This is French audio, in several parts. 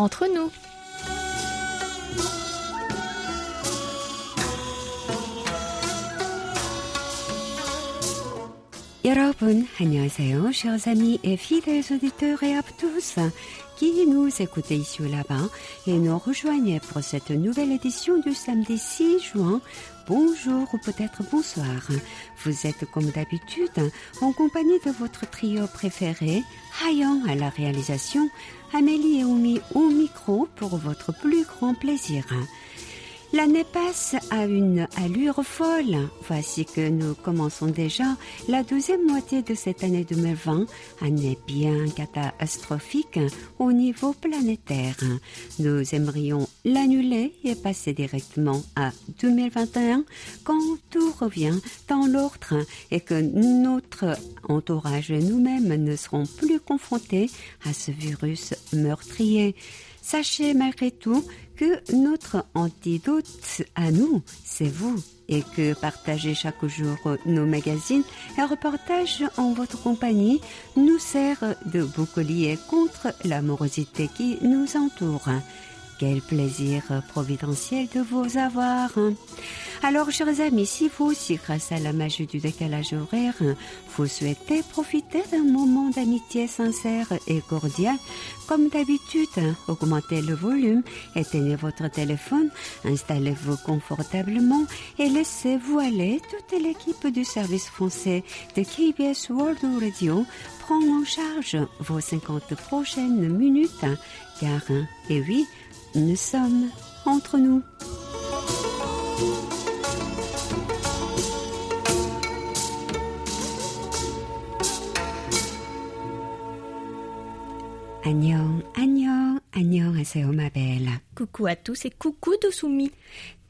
entre nous. 여러분, 안녕하세요. Chers amis et fidèles auditeurs et à tous qui nous écoutez ici ou là-bas et nous rejoignez pour cette nouvelle édition du samedi 6 juin. Bonjour ou peut-être bonsoir. Vous êtes comme d'habitude en compagnie de votre trio préféré, Hayan à la réalisation, Amélie et Oumi au micro pour votre plus grand plaisir. L'année passe à une allure folle. Voici que nous commençons déjà la deuxième moitié de cette année 2020, année bien catastrophique au niveau planétaire. Nous aimerions l'annuler et passer directement à 2021 quand tout revient dans l'ordre et que notre entourage et nous-mêmes ne serons plus confrontés à ce virus meurtrier. Sachez malgré tout que notre antidote à nous, c'est vous, et que partager chaque jour nos magazines et reportages en votre compagnie nous sert de bouclier contre l'amorosité qui nous entoure. Quel plaisir providentiel de vous avoir. Alors, chers amis, si vous aussi, grâce à la magie du décalage horaire, vous souhaitez profiter d'un moment d'amitié sincère et cordial, comme d'habitude, augmentez le volume, éteignez votre téléphone, installez-vous confortablement et laissez-vous aller. Toute l'équipe du service français de KBS World Radio prend en charge vos 50 prochaines minutes, car, et oui, nous sommes entre nous. Agnon, agnon, agnon, c'est ma belle. Coucou à tous et coucou Dosumi.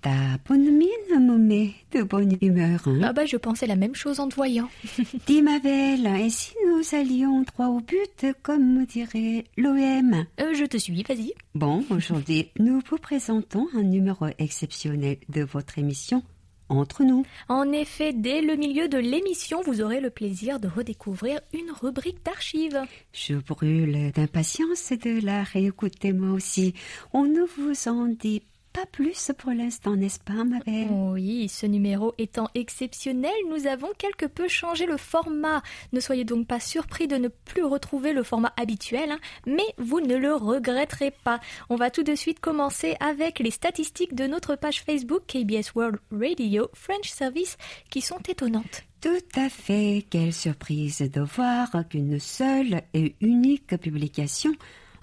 Ta bonne mine met de bonne humeur. Hein? Ah bah je pensais la même chose en te voyant. Dis ma belle, et si nous allions droit au but, comme me dirait l'OM Euh, je te suis, vas-y. Bon, aujourd'hui, nous vous présentons un numéro exceptionnel de votre émission Entre nous. En effet, dès le milieu de l'émission, vous aurez le plaisir de redécouvrir une rubrique d'archives. Je brûle d'impatience de la réécouter moi aussi. On ne vous en dit pas plus pour l'instant, n'est-ce pas, ma belle Oui, ce numéro étant exceptionnel, nous avons quelque peu changé le format. Ne soyez donc pas surpris de ne plus retrouver le format habituel, hein, mais vous ne le regretterez pas. On va tout de suite commencer avec les statistiques de notre page Facebook KBS World Radio French Service qui sont étonnantes. Tout à fait. Quelle surprise de voir qu'une seule et unique publication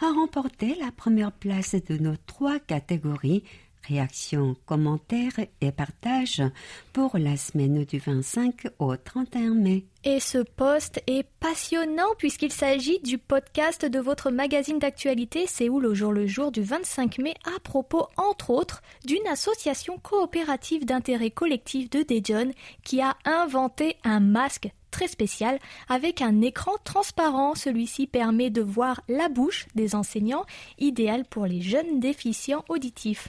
a remporté la première place de nos trois catégories réactions, commentaires et partages pour la semaine du 25 au 31 mai. Et ce post est passionnant puisqu'il s'agit du podcast de votre magazine d'actualité Séoul au jour le jour du 25 mai à propos, entre autres, d'une association coopérative d'intérêt collectif de Daejeon qui a inventé un masque très spécial avec un écran transparent. Celui-ci permet de voir la bouche des enseignants, idéal pour les jeunes déficients auditifs.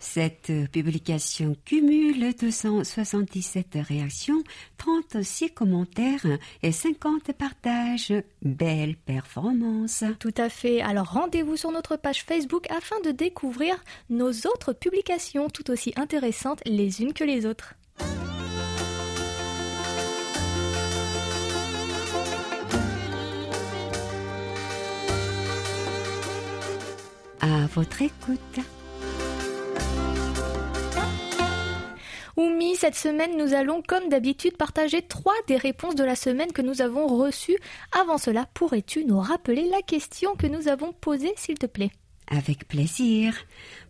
Cette publication cumule 277 réactions, 36 commentaires et 50 partages. Belle performance. Tout à fait. Alors rendez-vous sur notre page Facebook afin de découvrir nos autres publications tout aussi intéressantes les unes que les autres. À votre écoute. Oumi, cette semaine, nous allons, comme d'habitude, partager trois des réponses de la semaine que nous avons reçues. Avant cela, pourrais-tu nous rappeler la question que nous avons posée, s'il te plaît? Avec plaisir.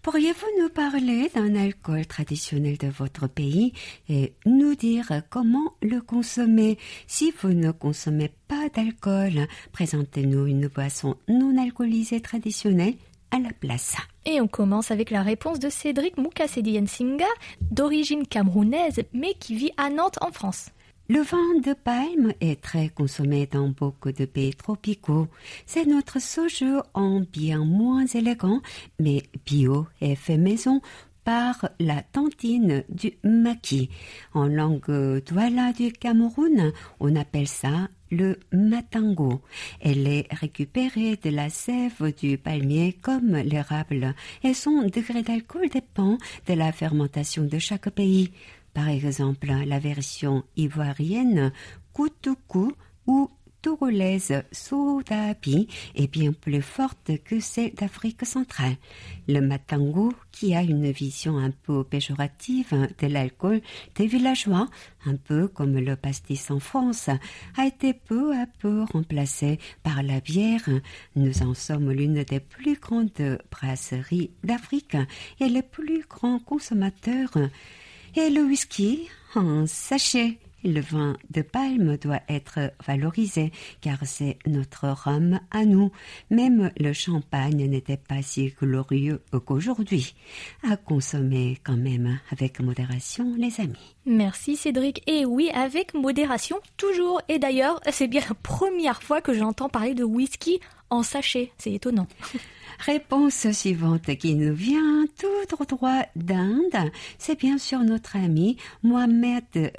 Pourriez-vous nous parler d'un alcool traditionnel de votre pays et nous dire comment le consommer? Si vous ne consommez pas d'alcool, présentez-nous une boisson non alcoolisée traditionnelle à la place. Et on commence avec la réponse de Cédric Moukasedi Nsinga, d'origine camerounaise mais qui vit à Nantes en France. Le vin de palme est très consommé dans beaucoup de pays tropicaux. C'est notre soju en bien moins élégant, mais bio et fait maison par la tantine du maquis. En langue douala du Cameroun, on appelle ça le matango. Elle est récupérée de la sève du palmier comme l'érable et son degré d'alcool dépend de la fermentation de chaque pays. Par exemple, la version ivoirienne Koutoukou ou togolaise Soudabi est bien plus forte que celle d'Afrique centrale. Le matango, qui a une vision un peu péjorative de l'alcool des villageois, un peu comme le pastis en France, a été peu à peu remplacé par la bière. Nous en sommes l'une des plus grandes brasseries d'Afrique et les plus grands consommateurs. Et le whisky en sachet le vin de palme doit être valorisé car c'est notre rhum à nous. Même le champagne n'était pas si glorieux qu'aujourd'hui. À consommer quand même avec modération, les amis. Merci Cédric. Et oui, avec modération, toujours. Et d'ailleurs, c'est bien la première fois que j'entends parler de whisky en sachet. C'est étonnant. Réponse suivante qui nous vient tout droit d'Inde, c'est bien sûr notre ami Mohamed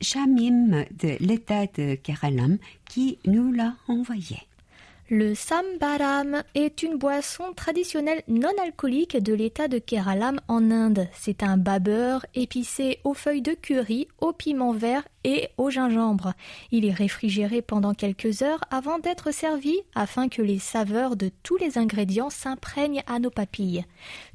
Shamim de l'État de Keralam qui nous l'a envoyé. Le sambaram est une boisson traditionnelle non alcoolique de l'état de Keralam en Inde. C'est un babeur épicé aux feuilles de curry, au piment vert et au gingembre. Il est réfrigéré pendant quelques heures avant d'être servi afin que les saveurs de tous les ingrédients s'imprègnent à nos papilles.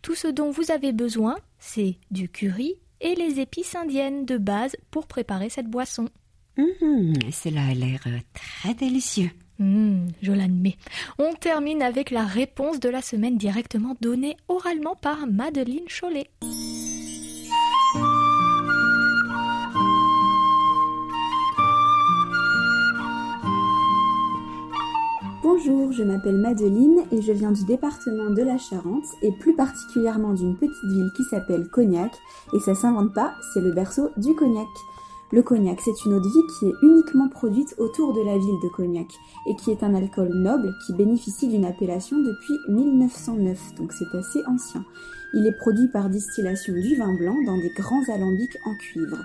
Tout ce dont vous avez besoin, c'est du curry et les épices indiennes de base pour préparer cette boisson. Mmh, cela a l'air très délicieux. Mmh, je l'admets. On termine avec la réponse de la semaine directement donnée oralement par Madeleine Chollet. Bonjour, je m'appelle Madeleine et je viens du département de la Charente et plus particulièrement d'une petite ville qui s'appelle Cognac et ça s'invente pas, c'est le berceau du cognac. Le cognac, c'est une eau de vie qui est uniquement produite autour de la ville de Cognac et qui est un alcool noble qui bénéficie d'une appellation depuis 1909, donc c'est assez ancien. Il est produit par distillation du vin blanc dans des grands alambics en cuivre.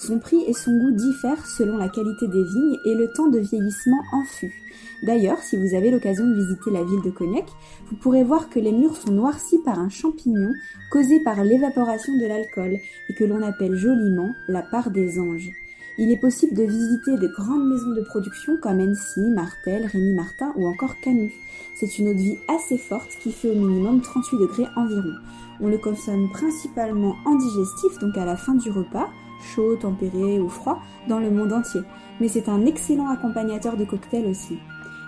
Son prix et son goût diffèrent selon la qualité des vignes et le temps de vieillissement en fût. D'ailleurs, si vous avez l'occasion de visiter la ville de Cognac, vous pourrez voir que les murs sont noircis par un champignon causé par l'évaporation de l'alcool et que l'on appelle joliment la part des anges. Il est possible de visiter de grandes maisons de production comme Ency, Martel, Rémy Martin ou encore Camus. C'est une eau de vie assez forte qui fait au minimum 38 degrés environ. On le consomme principalement en digestif, donc à la fin du repas, chaud, tempéré ou froid, dans le monde entier. Mais c'est un excellent accompagnateur de cocktails aussi.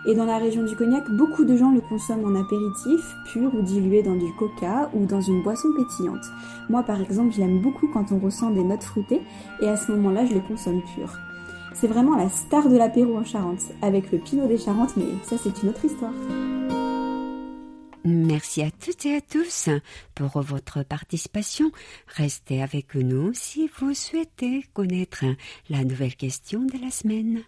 Et dans la région du cognac, beaucoup de gens le consomment en apéritif, pur ou dilué dans du coca ou dans une boisson pétillante. Moi par exemple, je l'aime beaucoup quand on ressent des notes fruitées et à ce moment-là, je le consomme pur. C'est vraiment la star de l'apéro en Charente, avec le Pinot des Charentes, mais ça c'est une autre histoire. Merci à toutes et à tous pour votre participation. Restez avec nous si vous souhaitez connaître la nouvelle question de la semaine.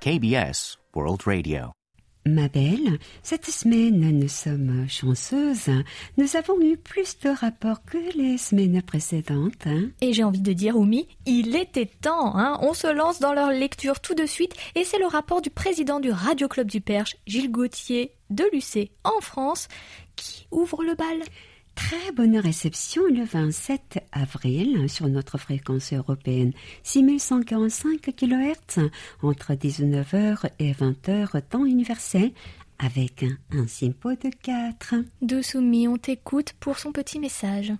KBS World Radio. Ma belle, cette semaine, nous sommes chanceuses. Nous avons eu plus de rapports que les semaines précédentes. Hein. Et j'ai envie de dire, Oumi, il était temps. Hein. On se lance dans leur lecture tout de suite. Et c'est le rapport du président du Radio Club du Perche, Gilles Gauthier, de Lucé, en France, qui ouvre le bal. Très bonne réception le 27 avril sur notre fréquence européenne 6145 kHz entre 19h et 20h temps universel avec un, simpo de 4. Dousoumi, on t'écoute pour son petit message.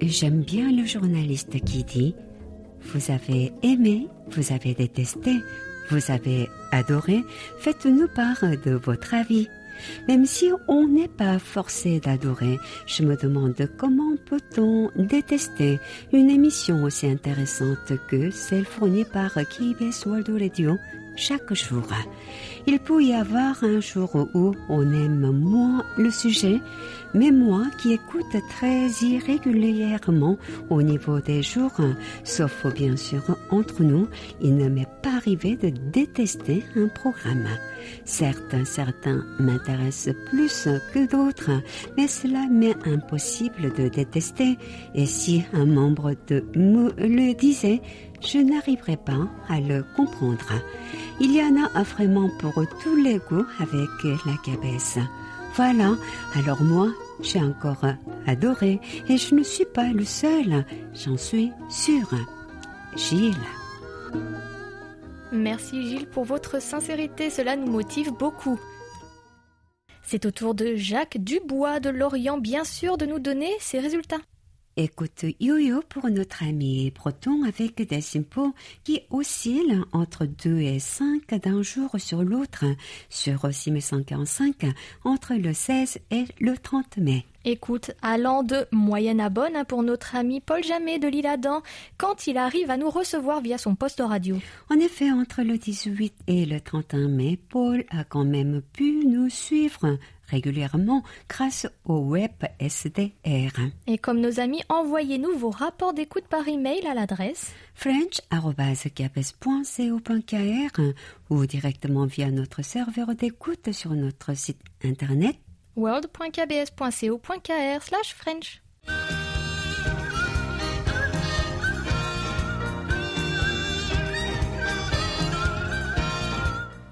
J'aime bien le journaliste qui dit vous avez aimé, vous avez détesté, vous avez adoré, faites-nous part de votre avis. Même si on n'est pas forcé d'adorer, je me demande comment peut-on détester une émission aussi intéressante que celle fournie par KBS World Radio chaque jour. Il peut y avoir un jour où on aime moins le sujet, mais moi qui écoute très irrégulièrement au niveau des jours, sauf bien sûr entre nous, il ne m'est pas arrivé de détester un programme. Certes, certains m'intéressent plus que d'autres, mais cela m'est impossible de détester, et si un membre de me le disait, je n'arriverais pas à le comprendre. Il y en a vraiment pour tous les goûts avec la cabesse. Voilà, alors moi, j'ai encore adoré et je ne suis pas le seul, j'en suis sûre. Gilles. Merci Gilles pour votre sincérité, cela nous motive beaucoup. C'est au tour de Jacques Dubois de Lorient, bien sûr, de nous donner ses résultats. Écoute yo-yo pour notre ami breton avec des impôts qui oscillent entre 2 et 5 d'un jour sur l'autre sur 6145 entre le 16 et le 30 mai. Écoute, allant de moyenne à bonne hein, pour notre ami Paul Jamet de l'île Adam quand il arrive à nous recevoir via son poste radio. En effet, entre le 18 et le 31 mai, Paul a quand même pu nous suivre régulièrement grâce au web SDR. Et comme nos amis, envoyez-nous vos rapports d'écoute par email à l'adresse french.capes.co.kr ou directement via notre serveur d'écoute sur notre site internet world.kbs.co.kr French.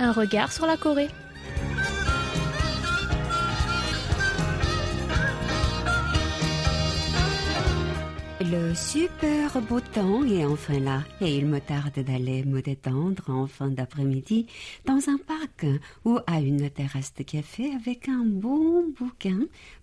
Un regard sur la Corée. Le super beau temps est enfin là et il me tarde d'aller me détendre en fin d'après-midi dans un parc ou à une terrasse de café avec un bon bouquin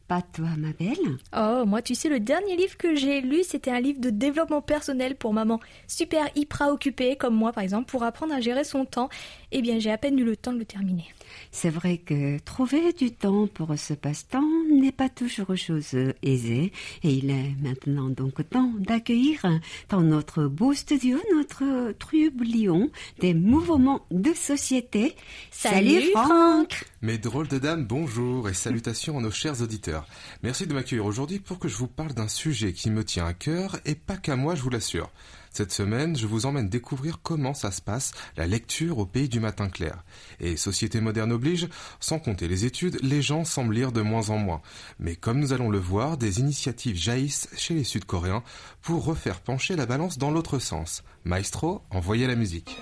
pas toi, ma belle Oh, moi, tu sais, le dernier livre que j'ai lu, c'était un livre de développement personnel pour maman, super hyper occupée, comme moi, par exemple, pour apprendre à gérer son temps. Eh bien, j'ai à peine eu le temps de le terminer. C'est vrai que trouver du temps pour ce passe-temps n'est pas toujours chose aisée, et il est maintenant donc temps d'accueillir dans notre beau studio notre trublion des mouvements de société. Salut, Franck Mes drôles de dames, bonjour et salutations à nos chers auditeurs. Merci de m'accueillir aujourd'hui pour que je vous parle d'un sujet qui me tient à cœur et pas qu'à moi, je vous l'assure. Cette semaine, je vous emmène découvrir comment ça se passe, la lecture au pays du matin clair. Et société moderne oblige, sans compter les études, les gens semblent lire de moins en moins. Mais comme nous allons le voir, des initiatives jaillissent chez les Sud-Coréens pour refaire pencher la balance dans l'autre sens. Maestro, envoyez la musique.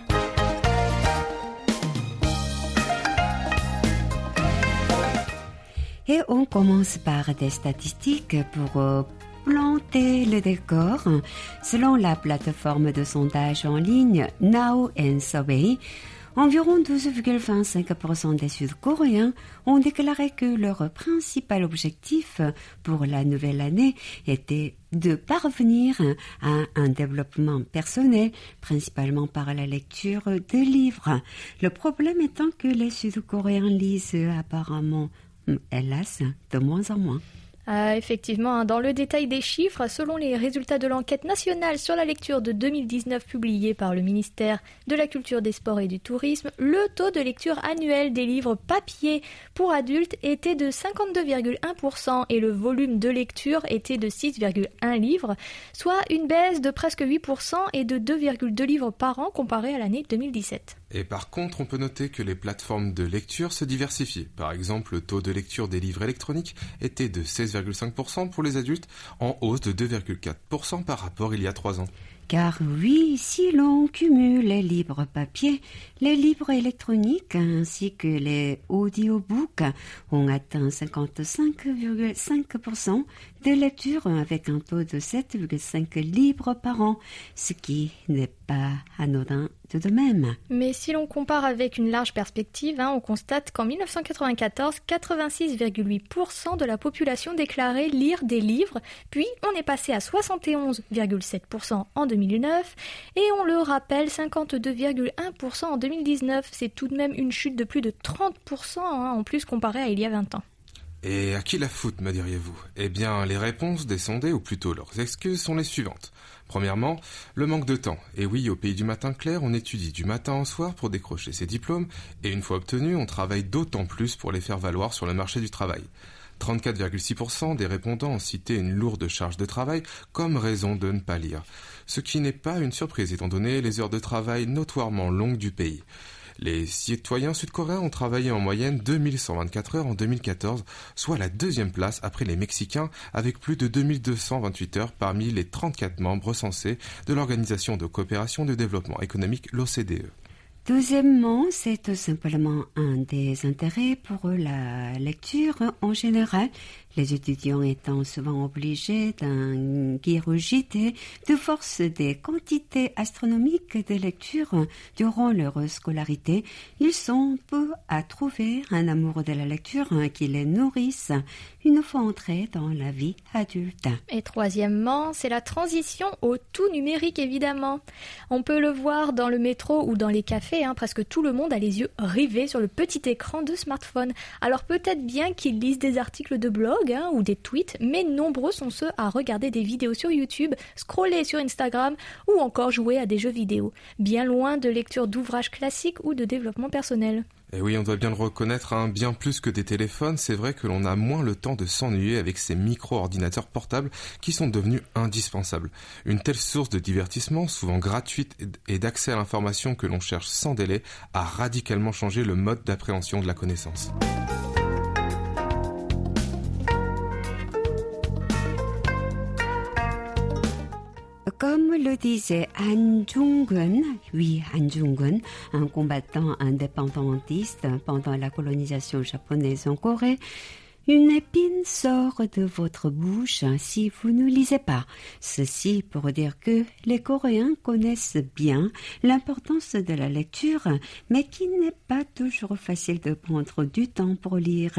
Et on commence par des statistiques pour euh, planter le décor. Selon la plateforme de sondage en ligne Now and Survey, environ 12,25% des Sud-Coréens ont déclaré que leur principal objectif pour la nouvelle année était de parvenir à un développement personnel, principalement par la lecture de livres. Le problème étant que les Sud-Coréens lisent apparemment hélas, de moins en moins. Ah, effectivement, hein, dans le détail des chiffres, selon les résultats de l'enquête nationale sur la lecture de 2019 publiée par le ministère de la Culture, des Sports et du Tourisme, le taux de lecture annuel des livres papier pour adultes était de 52,1% et le volume de lecture était de 6,1 livres, soit une baisse de presque 8% et de 2,2 livres par an comparé à l'année 2017. Et par contre, on peut noter que les plateformes de lecture se diversifient. Par exemple, le taux de lecture des livres électroniques était de 16,5% pour les adultes, en hausse de 2,4% par rapport il y a trois ans. Car oui, si l'on cumule les livres papier, les livres électroniques ainsi que les audiobooks ont atteint 55,5% de lecture avec un taux de 7,5 livres par an, ce qui n'est pas anodin tout de même. Mais si l'on compare avec une large perspective, hein, on constate qu'en 1994, 86,8% de la population déclarait lire des livres, puis on est passé à 71,7% en 2009, et on le rappelle, 52,1% en 2019. C'est tout de même une chute de plus de 30% hein, en plus comparé à il y a 20 ans. Et à qui la faute, me diriez-vous? Eh bien, les réponses des sondés, ou plutôt leurs excuses, sont les suivantes. Premièrement, le manque de temps. Et oui, au pays du matin clair, on étudie du matin au soir pour décrocher ses diplômes, et une fois obtenus, on travaille d'autant plus pour les faire valoir sur le marché du travail. 34,6% des répondants ont cité une lourde charge de travail comme raison de ne pas lire, ce qui n'est pas une surprise étant donné les heures de travail notoirement longues du pays. Les citoyens sud-coréens ont travaillé en moyenne 2124 heures en 2014, soit la deuxième place après les Mexicains, avec plus de 2228 heures parmi les 34 membres recensés de l'Organisation de coopération de développement économique, l'OCDE. Deuxièmement, c'est tout simplement un des intérêts pour la lecture en général les étudiants étant souvent obligés d'ingurgiter de force des quantités astronomiques de lecture durant leur scolarité, ils sont peu à trouver un amour de la lecture qui les nourrisse une fois entrés dans la vie adulte. Et troisièmement, c'est la transition au tout numérique évidemment. On peut le voir dans le métro ou dans les cafés, hein, presque tout le monde a les yeux rivés sur le petit écran de smartphone. Alors peut-être bien qu'ils lisent des articles de blog Hein, ou des tweets, mais nombreux sont ceux à regarder des vidéos sur YouTube, scroller sur Instagram ou encore jouer à des jeux vidéo, bien loin de lecture d'ouvrages classiques ou de développement personnel. Et oui, on doit bien le reconnaître, hein, bien plus que des téléphones, c'est vrai que l'on a moins le temps de s'ennuyer avec ces micro-ordinateurs portables qui sont devenus indispensables. Une telle source de divertissement, souvent gratuite et d'accès à l'information que l'on cherche sans délai, a radicalement changé le mode d'appréhension de la connaissance. Comme le disait Han Jung-gun, oui, Han Jung-gun, un combattant indépendantiste pendant la colonisation japonaise en Corée, une épine sort de votre bouche si vous ne lisez pas. Ceci pour dire que les Coréens connaissent bien l'importance de la lecture, mais qu'il n'est pas toujours facile de prendre du temps pour lire.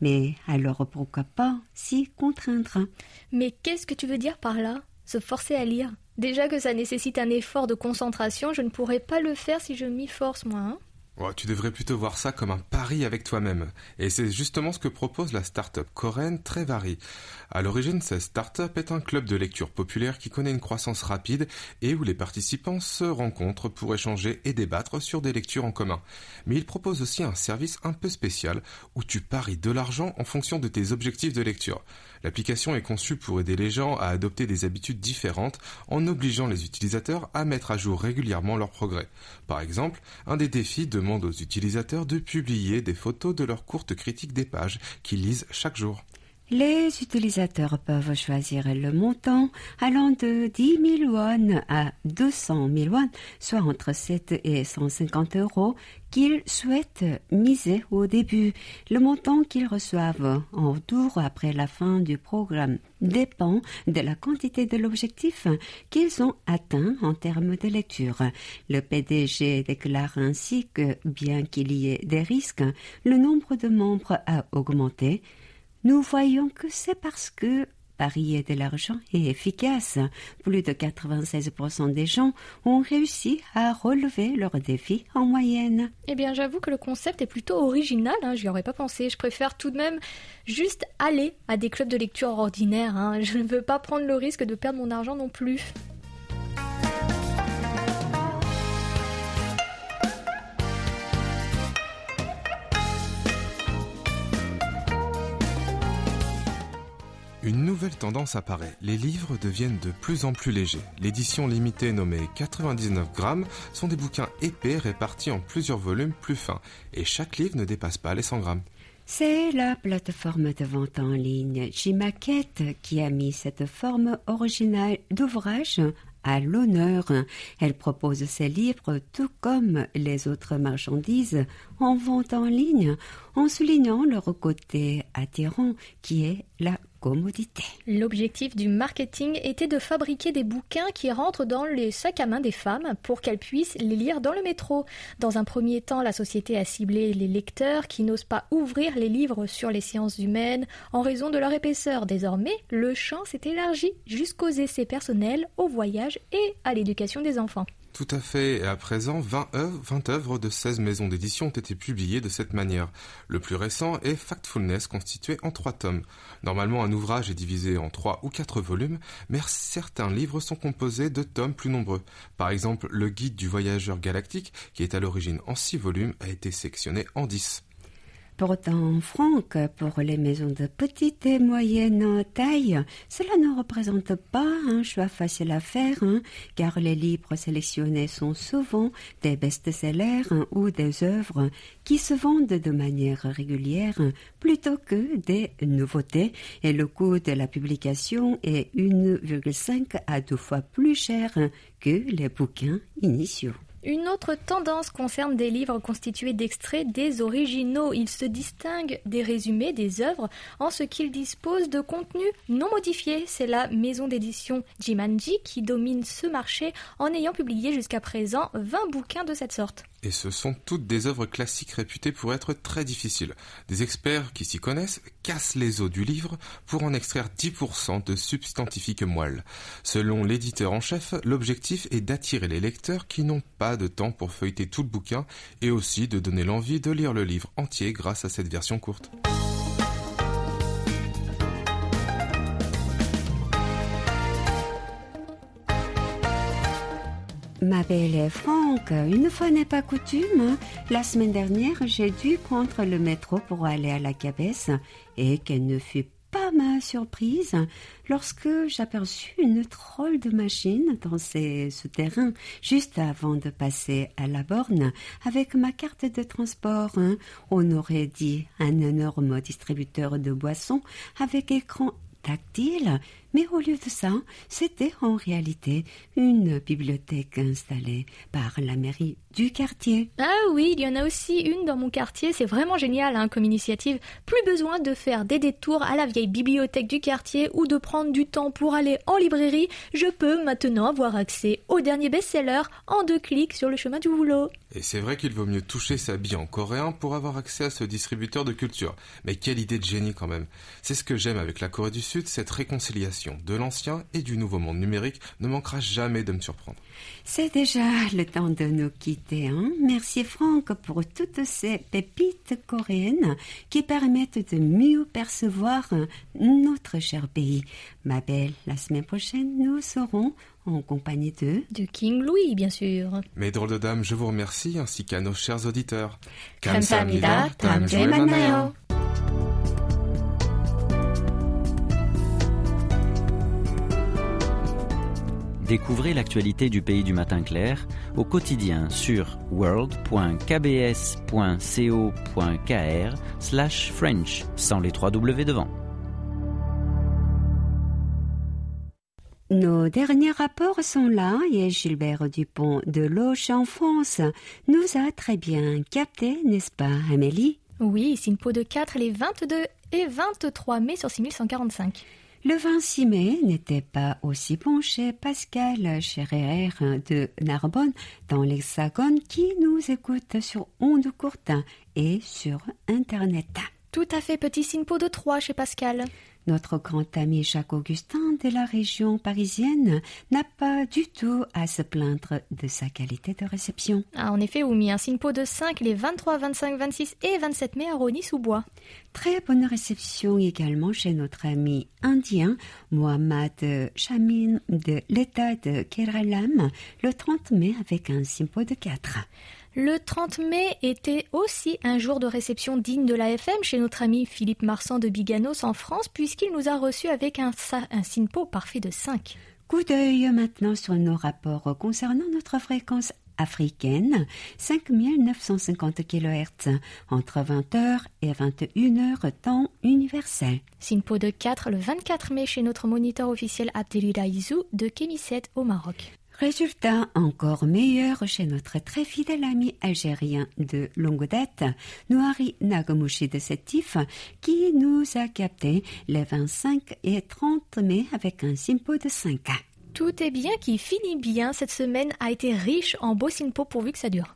Mais alors pourquoi pas s'y contraindre? Mais qu'est-ce que tu veux dire par là? Se forcer à lire? Déjà que ça nécessite un effort de concentration, je ne pourrais pas le faire si je m'y force, moi. Hein. Oh, tu devrais plutôt voir ça comme un pari avec toi-même. Et c'est justement ce que propose la start-up coréenne Très À l'origine, cette start-up est un club de lecture populaire qui connaît une croissance rapide et où les participants se rencontrent pour échanger et débattre sur des lectures en commun. Mais il propose aussi un service un peu spécial où tu paries de l'argent en fonction de tes objectifs de lecture. L'application est conçue pour aider les gens à adopter des habitudes différentes en obligeant les utilisateurs à mettre à jour régulièrement leurs progrès. Par exemple, un des défis demande aux utilisateurs de publier des photos de leurs courtes critiques des pages qu'ils lisent chaque jour. Les utilisateurs peuvent choisir le montant allant de 10 000 won à 200 000 won, soit entre 7 et 150 euros, qu'ils souhaitent miser au début. Le montant qu'ils reçoivent en retour après la fin du programme dépend de la quantité de l'objectif qu'ils ont atteint en termes de lecture. Le PDG déclare ainsi que, bien qu'il y ait des risques, le nombre de membres a augmenté nous voyons que c'est parce que parier de l'argent est efficace. Plus de 96% des gens ont réussi à relever leurs défis en moyenne. Eh bien, j'avoue que le concept est plutôt original, hein, je n'y aurais pas pensé. Je préfère tout de même juste aller à des clubs de lecture ordinaires. Hein. Je ne veux pas prendre le risque de perdre mon argent non plus. Une nouvelle tendance apparaît. Les livres deviennent de plus en plus légers. L'édition limitée nommée 99 grammes sont des bouquins épais répartis en plusieurs volumes plus fins. Et chaque livre ne dépasse pas les 100 grammes. C'est la plateforme de vente en ligne Gmaquette qui a mis cette forme originale d'ouvrage à l'honneur. Elle propose ses livres tout comme les autres marchandises en vente en ligne en soulignant leur côté attirant qui est la L'objectif du marketing était de fabriquer des bouquins qui rentrent dans les sacs à main des femmes pour qu'elles puissent les lire dans le métro. Dans un premier temps, la société a ciblé les lecteurs qui n'osent pas ouvrir les livres sur les sciences humaines en raison de leur épaisseur. Désormais, le champ s'est élargi jusqu'aux essais personnels, au voyage et à l'éducation des enfants. Tout à fait, et à présent, 20 œuvres, 20 œuvres de 16 maisons d'édition ont été publiées de cette manière. Le plus récent est Factfulness, constitué en trois tomes. Normalement, un ouvrage est divisé en trois ou quatre volumes, mais certains livres sont composés de tomes plus nombreux. Par exemple, le Guide du voyageur galactique, qui est à l'origine en six volumes, a été sectionné en 10. Pourtant, Franck, pour les maisons de petite et moyenne taille, cela ne représente pas un choix facile à faire, hein, car les livres sélectionnés sont souvent des best-sellers hein, ou des œuvres qui se vendent de manière régulière plutôt que des nouveautés, et le coût de la publication est 1,5 à deux fois plus cher que les bouquins initiaux. Une autre tendance concerne des livres constitués d'extraits des originaux. Ils se distinguent des résumés des œuvres en ce qu'ils disposent de contenus non modifiés. C'est la maison d'édition Jimanji qui domine ce marché en ayant publié jusqu'à présent 20 bouquins de cette sorte et ce sont toutes des œuvres classiques réputées pour être très difficiles. Des experts qui s'y connaissent cassent les os du livre pour en extraire 10% de substantifiques moelle. Selon l'éditeur en chef, l'objectif est d'attirer les lecteurs qui n'ont pas de temps pour feuilleter tout le bouquin et aussi de donner l'envie de lire le livre entier grâce à cette version courte. Ma belle Franck, une fois n'est pas coutume, la semaine dernière j'ai dû prendre le métro pour aller à la cabesse et quelle ne fut pas ma surprise lorsque j'aperçus une troll de machine dans ces souterrains juste avant de passer à la borne avec ma carte de transport. On aurait dit un énorme distributeur de boissons avec écran tactile mais au lieu de ça, c'était en réalité une bibliothèque installée par la mairie du quartier. Ah oui, il y en a aussi une dans mon quartier, c'est vraiment génial hein, comme initiative. Plus besoin de faire des détours à la vieille bibliothèque du quartier ou de prendre du temps pour aller en librairie. Je peux maintenant avoir accès au dernier best-seller en deux clics sur le chemin du boulot. Et c'est vrai qu'il vaut mieux toucher sa bille en coréen pour avoir accès à ce distributeur de culture. Mais quelle idée de génie quand même. C'est ce que j'aime avec la Corée du Sud, cette réconciliation de l'ancien et du nouveau monde numérique ne manquera jamais de me surprendre. C'est déjà le temps de nous quitter. Hein Merci Franck pour toutes ces pépites coréennes qui permettent de mieux percevoir notre cher pays. Ma belle, la semaine prochaine, nous serons en compagnie de... De King Louis, bien sûr. Mes drôles de dames, je vous remercie ainsi qu'à nos chers auditeurs. 감사합니다. Découvrez l'actualité du pays du matin clair au quotidien sur world.kbs.co.kr slash French sans les trois W devant. Nos derniers rapports sont là et Gilbert Dupont de Loche en France nous a très bien capté, n'est-ce pas Amélie? Oui, SINPO de 4 les 22 et 23 mai sur 6145. Le 26 mai n'était pas aussi bon chez Pascal Scherer de Narbonne dans l'Hexagone qui nous écoute sur ondes courtes et sur Internet. Tout à fait petit SINPO de 3 chez Pascal. Notre grand ami Jacques Augustin de la région parisienne n'a pas du tout à se plaindre de sa qualité de réception. Ah, en effet, Oumi, un SINPO de 5 les 23, 25, 26 et 27 mai à Rony-sous-Bois. Très bonne réception également chez notre ami indien Mohammad Chamin de l'État de Keralam le 30 mai avec un SINPO de 4. Le 30 mai était aussi un jour de réception digne de la FM chez notre ami Philippe Marsan de Biganos en France, puisqu'il nous a reçus avec un, un SINPO parfait de 5. Coup d'œil maintenant sur nos rapports concernant notre fréquence africaine, 5950 kHz, entre 20h et 21h temps universel. SINPO de 4 le 24 mai chez notre moniteur officiel Abdelila Izou de Kémisset au Maroc. Résultat encore meilleur chez notre très fidèle ami algérien de longue date, Nouari Nagamouchi de Sétif, qui nous a capté les 25 et 30 mai avec un simpo de 5 Tout est bien qui finit bien. Cette semaine a été riche en beaux simpo pourvu que ça dure.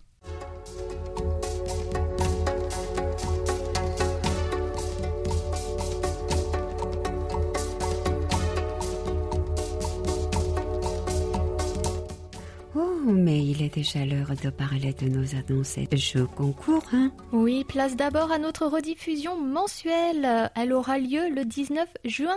Mais il est déjà l'heure de parler de nos annonces de jeux concours. Hein Oui, place d'abord à notre rediffusion mensuelle. Elle aura lieu le 19 juin,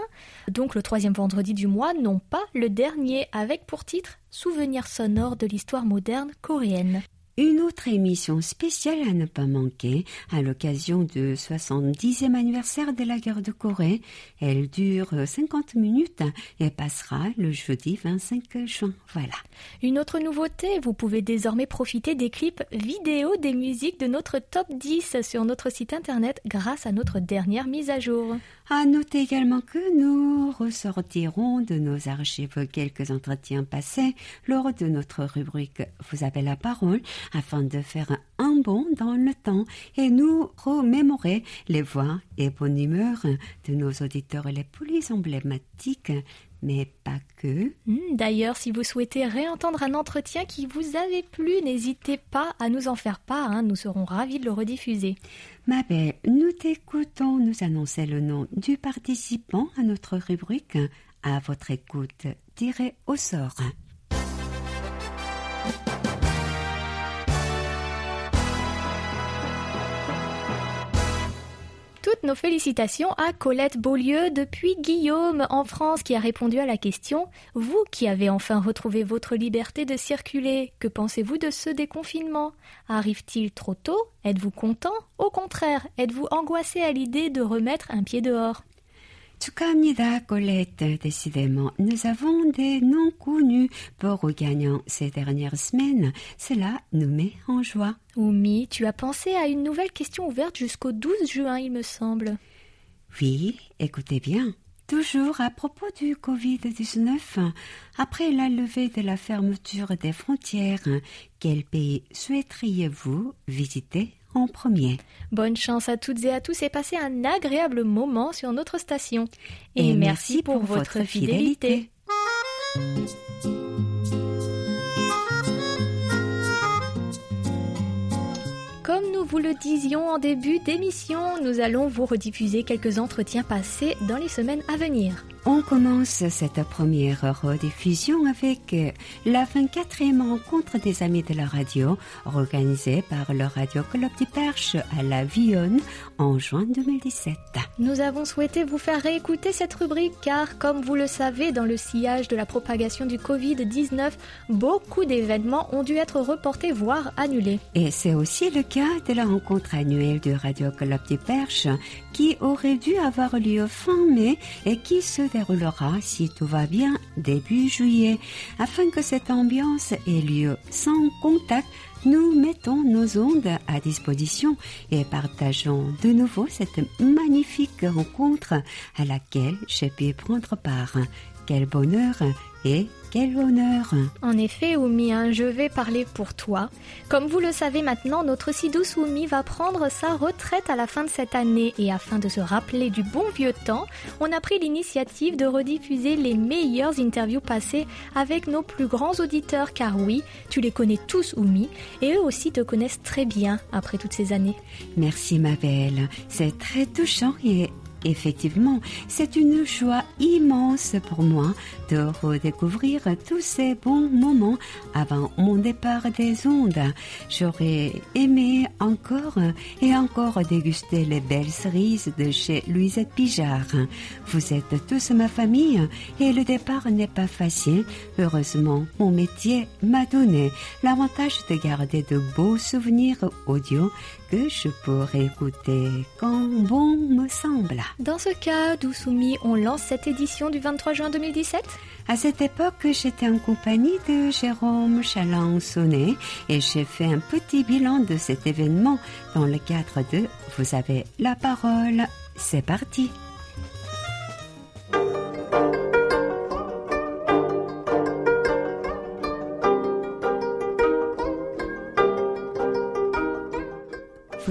donc le troisième vendredi du mois, non pas le dernier, avec pour titre Souvenirs sonores de l'histoire moderne coréenne. Une autre émission spéciale à ne pas manquer à l'occasion du 70e anniversaire de la guerre de Corée. Elle dure 50 minutes et passera le jeudi 25 juin. Voilà. Une autre nouveauté, vous pouvez désormais profiter des clips vidéo des musiques de notre top 10 sur notre site internet grâce à notre dernière mise à jour. À noter également que nous ressortirons de nos archives quelques entretiens passés lors de notre rubrique Vous avez la parole afin de faire un bond dans le temps et nous remémorer les voix et bonne humeur de nos auditeurs les plus emblématiques mais pas que. Hmm, D'ailleurs, si vous souhaitez réentendre un entretien qui vous avait plu, n'hésitez pas à nous en faire part, hein, nous serons ravis de le rediffuser. Ma belle, nous t'écoutons nous annoncer le nom du participant à notre rubrique. À votre écoute, tirez au sort. Nos félicitations à Colette Beaulieu depuis Guillaume en France qui a répondu à la question Vous qui avez enfin retrouvé votre liberté de circuler, que pensez-vous de ce déconfinement? Arrive-t-il trop tôt? Êtes-vous content? Au contraire, êtes-vous angoissé à l'idée de remettre un pied dehors? Colette, décidément. Nous avons des noms connus pour gagnants ces dernières semaines. Cela nous met en joie. Oumi, tu as pensé à une nouvelle question ouverte jusqu'au 12 juin, il me semble. Oui, écoutez bien. Toujours à propos du Covid-19, après la levée de la fermeture des frontières, quel pays souhaiteriez-vous visiter en premier Bonne chance à toutes et à tous et passez un agréable moment sur notre station. Et merci pour votre fidélité. Nous vous le disions en début d'émission, nous allons vous rediffuser quelques entretiens passés dans les semaines à venir. On commence cette première rediffusion avec la 24e rencontre des amis de la radio organisée par le Radio Club du Perche à la Vionne en juin 2017. Nous avons souhaité vous faire réécouter cette rubrique car, comme vous le savez, dans le sillage de la propagation du Covid-19, beaucoup d'événements ont dû être reportés voire annulés. Et c'est aussi le cas de la rencontre annuelle du Radio Club du Perche qui aurait dû avoir lieu fin mai et qui se déroulera, si tout va bien, début juillet. Afin que cette ambiance ait lieu sans contact, nous mettons nos ondes à disposition et partageons de nouveau cette magnifique rencontre à laquelle j'ai pu prendre part. Quel bonheur et quel honneur En effet, Oumi, hein, je vais parler pour toi. Comme vous le savez maintenant, notre si douce Oumi va prendre sa retraite à la fin de cette année et afin de se rappeler du bon vieux temps, on a pris l'initiative de rediffuser les meilleures interviews passées avec nos plus grands auditeurs car oui, tu les connais tous Oumi et eux aussi te connaissent très bien après toutes ces années. Merci ma belle, c'est très touchant et Effectivement, c'est une joie immense pour moi de redécouvrir tous ces bons moments avant mon départ des ondes. J'aurais aimé encore et encore déguster les belles cerises de chez Louisette Pijard. Vous êtes tous ma famille et le départ n'est pas facile. Heureusement, mon métier m'a donné l'avantage de garder de beaux souvenirs audio que je pourrais écouter quand bon me semble. Dans ce cas, Dousoumi, on lance cette édition du 23 juin 2017 À cette époque, j'étais en compagnie de Jérôme Chaland-Sonnet et j'ai fait un petit bilan de cet événement dans le cadre de Vous avez la parole. C'est parti.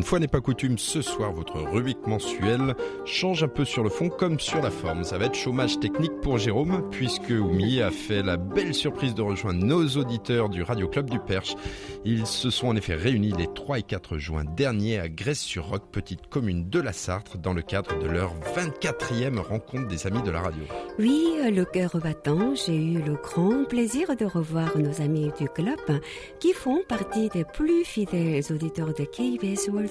Une fois n'est pas coutume, ce soir, votre rubrique mensuelle change un peu sur le fond comme sur la forme. Ça va être chômage technique pour Jérôme, puisque Oumi a fait la belle surprise de rejoindre nos auditeurs du Radio Club du Perche. Ils se sont en effet réunis les 3 et 4 juin dernier à Grèce-sur-Roc, petite commune de la Sarthe, dans le cadre de leur 24e rencontre des amis de la radio. Oui, le cœur battant, j'ai eu le grand plaisir de revoir nos amis du club qui font partie des plus fidèles auditeurs de KBS World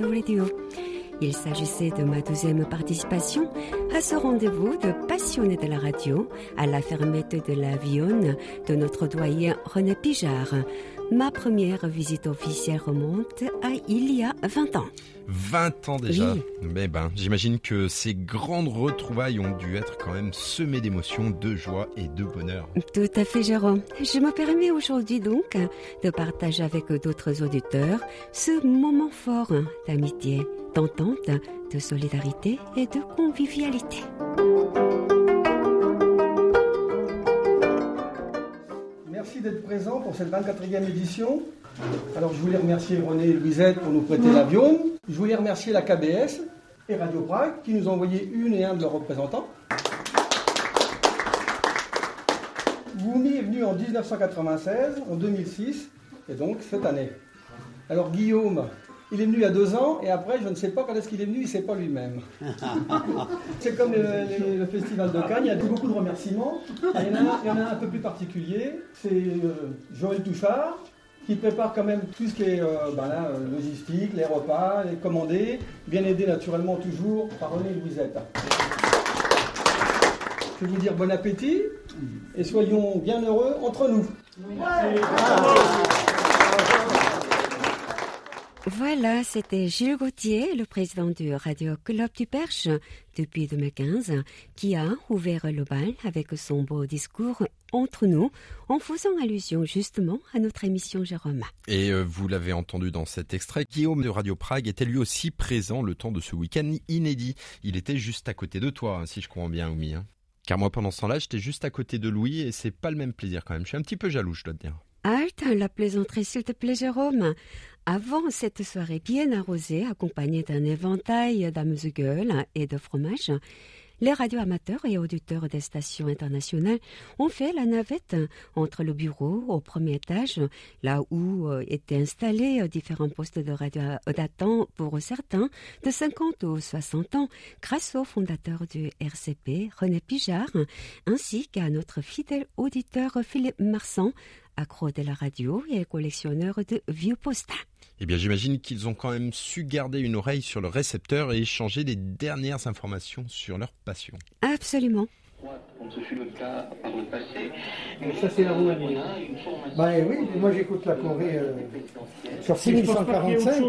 Il s'agissait de ma deuxième participation à ce rendez-vous de passionnés de la radio à la fermette de la Vionne de notre doyen René Pijard. Ma première visite officielle remonte à il y a 20 ans. 20 ans déjà. Oui. Mais ben, j'imagine que ces grandes retrouvailles ont dû être quand même semées d'émotions, de joie et de bonheur. Tout à fait, Jérôme. Je me permets aujourd'hui donc de partager avec d'autres auditeurs ce moment fort d'amitié, d'entente, de solidarité et de convivialité. D'être présent pour cette 24e édition. Alors je voulais remercier René et Louisette pour nous prêter l'avion. Je voulais remercier la KBS et Radio Prague qui nous ont envoyé une et un de leurs représentants. Woumi est venu en 1996, en 2006 et donc cette année. Alors Guillaume, il est venu il y a deux ans et après je ne sais pas quand est-ce qu'il est venu, il ne sait pas lui-même. C'est comme le, le- le festival de Cannes, il y a beaucoup de remerciements. Il y en a, il y en a un un peu plus particulier, c'est euh, Joël Touchard qui prépare quand même tout ce qui est euh, ben là, euh, logistique, les repas, les commandés, bien aidé naturellement toujours par René Louisette. Je vais vous dire bon appétit et soyons bien heureux entre nous. Voilà, c'était Gilles Gauthier, le président du Radio Club du Perche depuis 2015, qui a ouvert le bal avec son beau discours entre nous, en faisant allusion justement à notre émission Jérôme. Et euh, vous l'avez entendu dans cet extrait, Guillaume de Radio Prague était lui aussi présent le temps de ce week-end inédit. Il était juste à côté de toi, hein, si je comprends bien, Oumi. hein. Car moi, pendant ce temps-là, j'étais juste à côté de Louis et c'est pas le même plaisir quand même. Je suis un petit peu jaloux, je dois te dire. Halte, la plaisanterie, s'il te plaît, Jérôme. Avant cette soirée bien arrosée, accompagnée d'un éventail d'amuse-gueules et de fromage, les radioamateurs et auditeurs des stations internationales ont fait la navette entre le bureau au premier étage, là où euh, étaient installés euh, différents postes de radio datant pour certains de 50 ou 60 ans, grâce au fondateur du RCP, René Pijard, ainsi qu'à notre fidèle auditeur Philippe Marsan, accro de la radio et collectionneur de vieux postins. Eh bien, j'imagine qu'ils ont quand même su garder une oreille sur le récepteur et échanger les dernières informations sur leur passion. Absolument. Comme ce fut le cas par le passé. Ça c'est la Roumanie. hein. Bah oui, moi j'écoute la Corée euh, sur 6145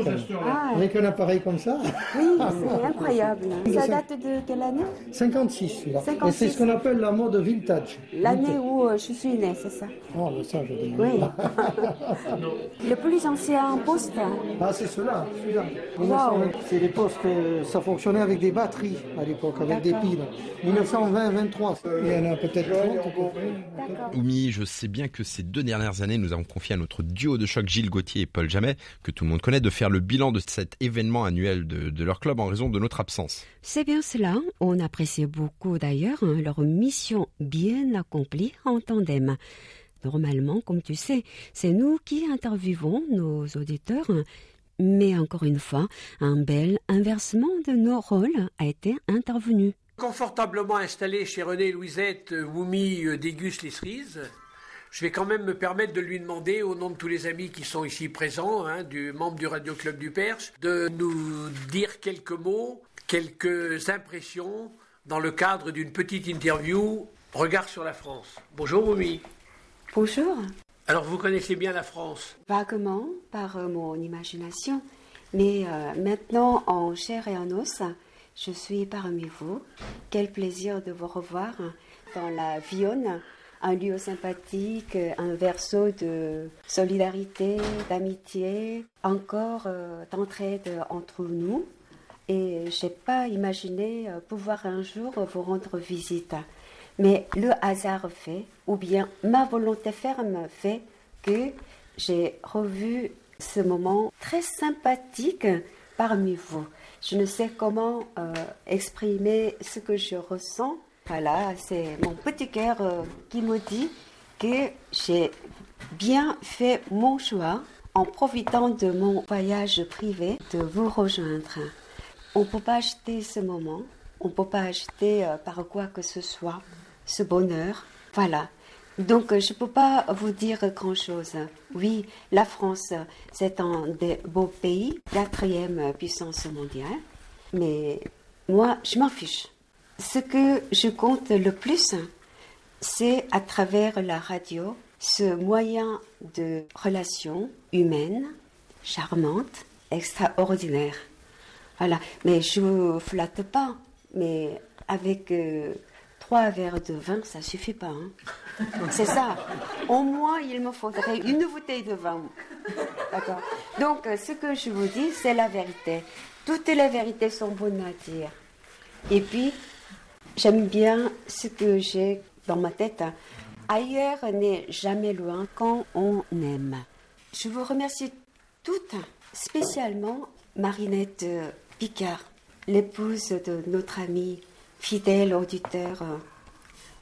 Ah, avec un appareil comme ça. oui, c'est incroyable. Ça date de quelle année? 56 celui-là. Et 56. c'est ce qu'on appelle la mode vintage. L'année où euh, je suis née, c'est ça Oh, bah ça, je dis. Oui. Le plus ancien poste. Ah, c'est cela, celui-là. Wow. C'est des postes, euh, ça fonctionnait avec des batteries à l'époque, avec des piles. 1920-23. Il y en a peut-être 30 à peu près. D'accord. Oumi, je sais bien que ces deux dernières années, nous avons confié à notre duo de choc Gilles Gauthier et Paul Jamet, que tout le monde connaît, de faire le bilan de cet événement annuel de, de leur club en raison de notre absence. C'est bien cela. On apprécie beaucoup d'ailleurs hein, leur mission bien accomplie en tandem. Normalement, comme tu sais, c'est nous qui interviewons nos auditeurs. Mais encore une fois, un bel inversement de nos rôles a été intervenu. Confortablement installé chez René et Louisette, euh, Woumi euh, déguste les cerises. Je vais quand même me permettre de lui demander, au nom de tous les amis qui sont ici présents, hein, du membre du Radio Club du Perche, de nous dire quelques mots, quelques impressions dans le cadre d'une petite interview Regard sur la France. Bonjour Woumi. Bonjour. Alors vous connaissez bien la France? Vaguement, par euh, mon imagination, mais euh, maintenant en chair et en os, je suis parmi vous. Quel plaisir de vous revoir dans la Vionne, un lieu sympathique, un verso de solidarité, d'amitié, encore euh, d'entraide entre nous. Et j'ai pas imaginé euh, pouvoir un jour vous rendre visite. Mais le hasard fait, ou bien ma volonté ferme fait que j'ai revu ce moment très sympathique parmi vous. Je ne sais comment euh, exprimer ce que je ressens. Voilà, c'est mon petit cœur euh, qui me dit que j'ai bien fait mon choix en profitant de mon voyage privé de vous rejoindre. On ne peut pas acheter ce moment, on ne peut pas acheter euh, par quoi que ce soit ce bonheur. Voilà. Donc, je ne peux pas vous dire grand-chose. Oui, la France, c'est un des beaux pays, quatrième puissance mondiale, mais moi, je m'en fiche. Ce que je compte le plus, c'est à travers la radio, ce moyen de relation humaine, charmante, extraordinaire. Voilà, mais je ne flatte pas, mais avec euh, trois verres de vin, ça suffit pas. Hein. C'est ça. Au moins, il me faudrait une bouteille de vin. D'accord Donc, euh, ce que je vous dis, c'est la vérité. Toutes les vérités sont bonnes à dire. Et puis, j'aime bien ce que j'ai dans ma tête. Ailleurs n'est jamais loin quand on aime. Je vous remercie toutes, spécialement Marinette Picard, l'épouse de notre ami fidèle auditeur euh,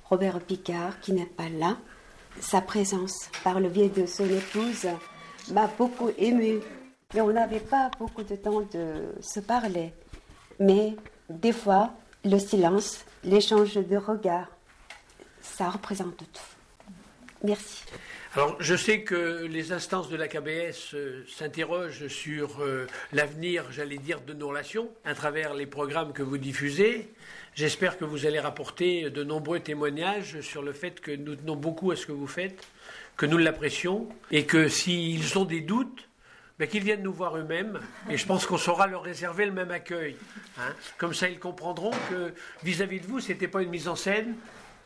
Robert Picard, qui n'est pas là. Sa présence par le biais de son épouse m'a beaucoup ému. Et on n'avait pas beaucoup de temps de se parler. Mais des fois, le silence, l'échange de regards, ça représente tout. Merci. Alors, je sais que les instances de la KBS euh, s'interrogent sur euh, l'avenir, j'allais dire, de nos relations à travers les programmes que vous diffusez. J'espère que vous allez rapporter de nombreux témoignages sur le fait que nous tenons beaucoup à ce que vous faites, que nous l'apprécions, et que s'ils ont des doutes, ben, qu'ils viennent nous voir eux-mêmes, et je pense qu'on saura leur réserver le même accueil. Hein. Comme ça, ils comprendront que vis-à-vis de vous, ce n'était pas une mise en scène,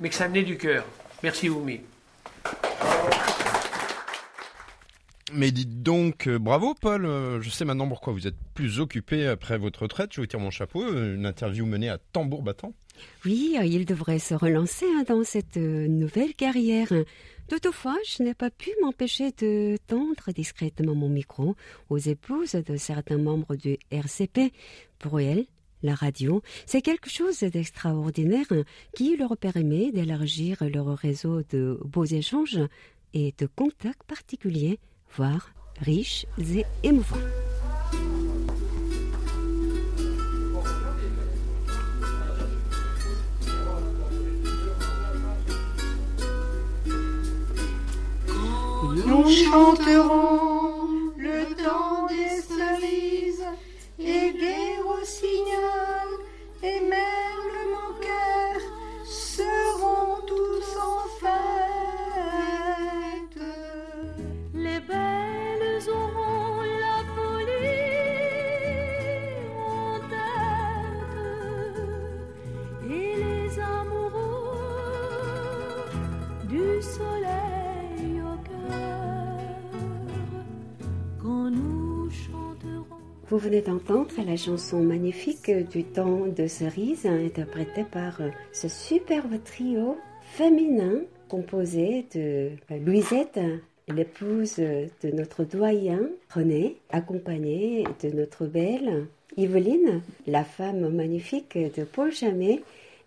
mais que ça venait du cœur. Merci, Oumi. Mais dites donc, euh, bravo Paul, euh, je sais maintenant pourquoi vous êtes plus occupé après votre retraite, je vous tire mon chapeau, euh, une interview menée à tambour battant. Oui, il devrait se relancer hein, dans cette nouvelle carrière. Toutefois, je n'ai pas pu m'empêcher de tendre discrètement mon micro aux épouses de certains membres du RCP. Pour elles, la radio, c'est quelque chose d'extraordinaire qui leur permet d'élargir leur réseau de beaux échanges et de contacts particuliers voire riches et émouvants. Nous chanterons le temps des cerises et des rossignols et même Vous venez d'entendre la chanson magnifique du temps de cerise interprétée par ce superbe trio féminin composé de Louisette, l'épouse de notre doyen René, accompagnée de notre belle Yveline, la femme magnifique de Paul Jamet,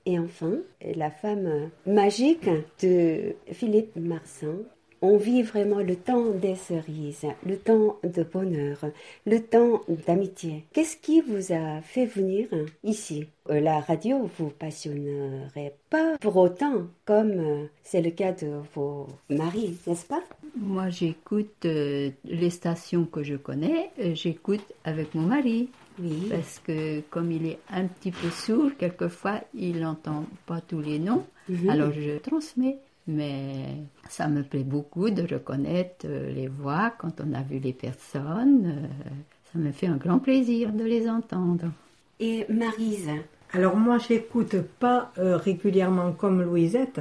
et enfin la femme magique de Philippe Marsan. On vit vraiment le temps des cerises, le temps de bonheur, le temps d'amitié. Qu'est-ce qui vous a fait venir ici? Euh, La radio vous passionnerait pas pour autant comme euh, c'est le cas de vos maris, n'est-ce pas? Moi, j'écoute euh, les stations que je connais, j'écoute avec mon mari. Oui. Parce que comme il est un petit peu sourd, quelquefois, il n'entend pas tous les noms. Mhm. Alors, je transmets. Mais ça me plaît beaucoup de reconnaître euh, les voix quand on a vu les personnes. euh, Ça me fait un grand plaisir de les entendre. Et Marise Alors moi, j'écoute pas euh, régulièrement comme Louisette.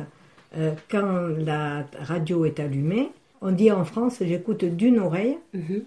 Euh, quand la radio est allumée, on dit en France, j'écoute d'une oreille